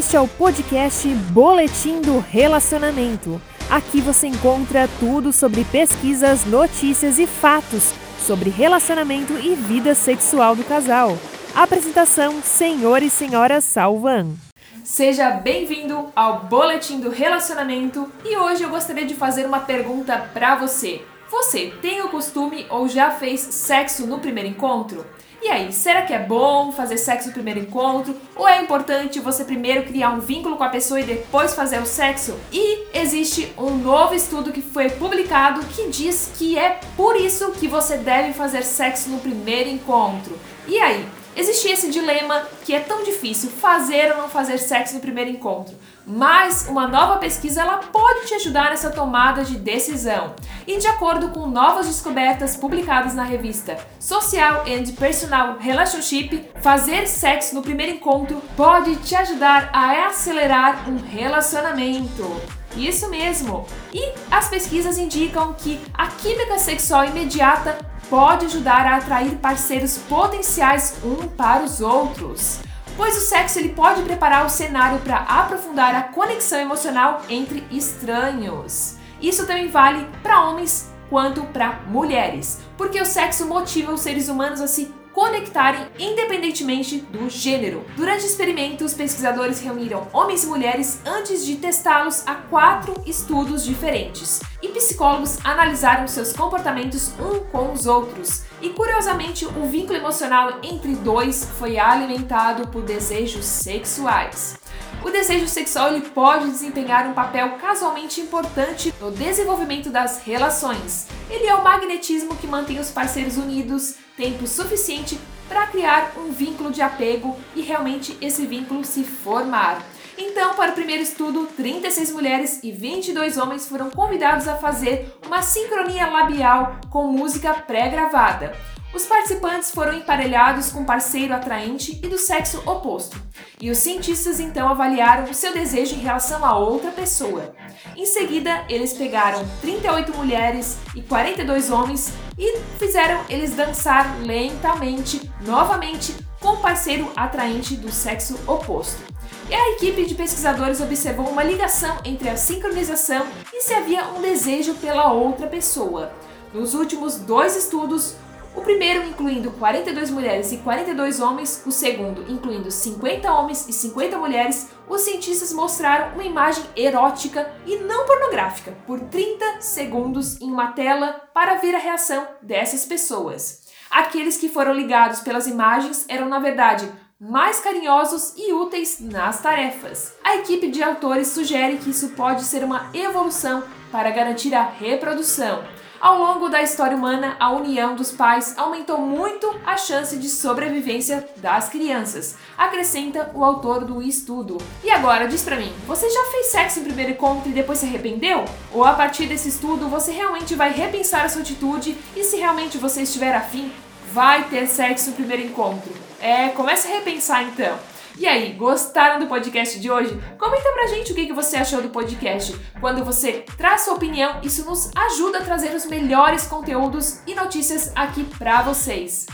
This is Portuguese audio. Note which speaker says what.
Speaker 1: Este é o podcast Boletim do Relacionamento. Aqui você encontra tudo sobre pesquisas, notícias e fatos sobre relacionamento e vida sexual do casal. Apresentação: Senhor e Senhora Salvan.
Speaker 2: Seja bem-vindo ao Boletim do Relacionamento e hoje eu gostaria de fazer uma pergunta para você. Você tem o costume ou já fez sexo no primeiro encontro? E aí, será que é bom fazer sexo no primeiro encontro? Ou é importante você primeiro criar um vínculo com a pessoa e depois fazer o sexo? E existe um novo estudo que foi publicado que diz que é por isso que você deve fazer sexo no primeiro encontro. E aí, Existe esse dilema que é tão difícil fazer ou não fazer sexo no primeiro encontro, mas uma nova pesquisa ela pode te ajudar nessa tomada de decisão. E de acordo com novas descobertas publicadas na revista Social and Personal Relationship, fazer sexo no primeiro encontro pode te ajudar a acelerar um relacionamento. Isso mesmo! E as pesquisas indicam que a química sexual imediata pode ajudar a atrair parceiros potenciais um para os outros. Pois o sexo ele pode preparar o cenário para aprofundar a conexão emocional entre estranhos. Isso também vale para homens quanto para mulheres, porque o sexo motiva os seres humanos a se conectarem independentemente do gênero. Durante experimentos, pesquisadores reuniram homens e mulheres antes de testá-los a quatro estudos diferentes. Psicólogos analisaram seus comportamentos um com os outros. E curiosamente, o vínculo emocional entre dois foi alimentado por desejos sexuais. O desejo sexual ele pode desempenhar um papel casualmente importante no desenvolvimento das relações. Ele é o magnetismo que mantém os parceiros unidos tempo suficiente para criar um vínculo de apego e realmente esse vínculo se formar. Então, para o primeiro estudo, 36 mulheres e 22 homens foram convidados a fazer uma sincronia labial com música pré-gravada. Os participantes foram emparelhados com parceiro atraente e do sexo oposto, e os cientistas então avaliaram o seu desejo em relação a outra pessoa. Em seguida, eles pegaram 38 mulheres e 42 homens e fizeram eles dançar lentamente, novamente, com o parceiro atraente do sexo oposto. E a equipe de pesquisadores observou uma ligação entre a sincronização e se havia um desejo pela outra pessoa. Nos últimos dois estudos, o primeiro incluindo 42 mulheres e 42 homens, o segundo incluindo 50 homens e 50 mulheres, os cientistas mostraram uma imagem erótica e não pornográfica por 30 segundos em uma tela para ver a reação dessas pessoas. Aqueles que foram ligados pelas imagens eram, na verdade, mais carinhosos e úteis nas tarefas. A equipe de autores sugere que isso pode ser uma evolução para garantir a reprodução. Ao longo da história humana, a união dos pais aumentou muito a chance de sobrevivência das crianças, acrescenta o autor do estudo. E agora, diz pra mim, você já fez sexo em primeiro encontro e depois se arrependeu? Ou a partir desse estudo você realmente vai repensar a sua atitude e se realmente você estiver afim, vai ter sexo no primeiro encontro? É, comece a repensar então. E aí, gostaram do podcast de hoje? Comenta pra gente o que você achou do podcast. Quando você traz sua opinião, isso nos ajuda a trazer os melhores conteúdos e notícias aqui pra vocês.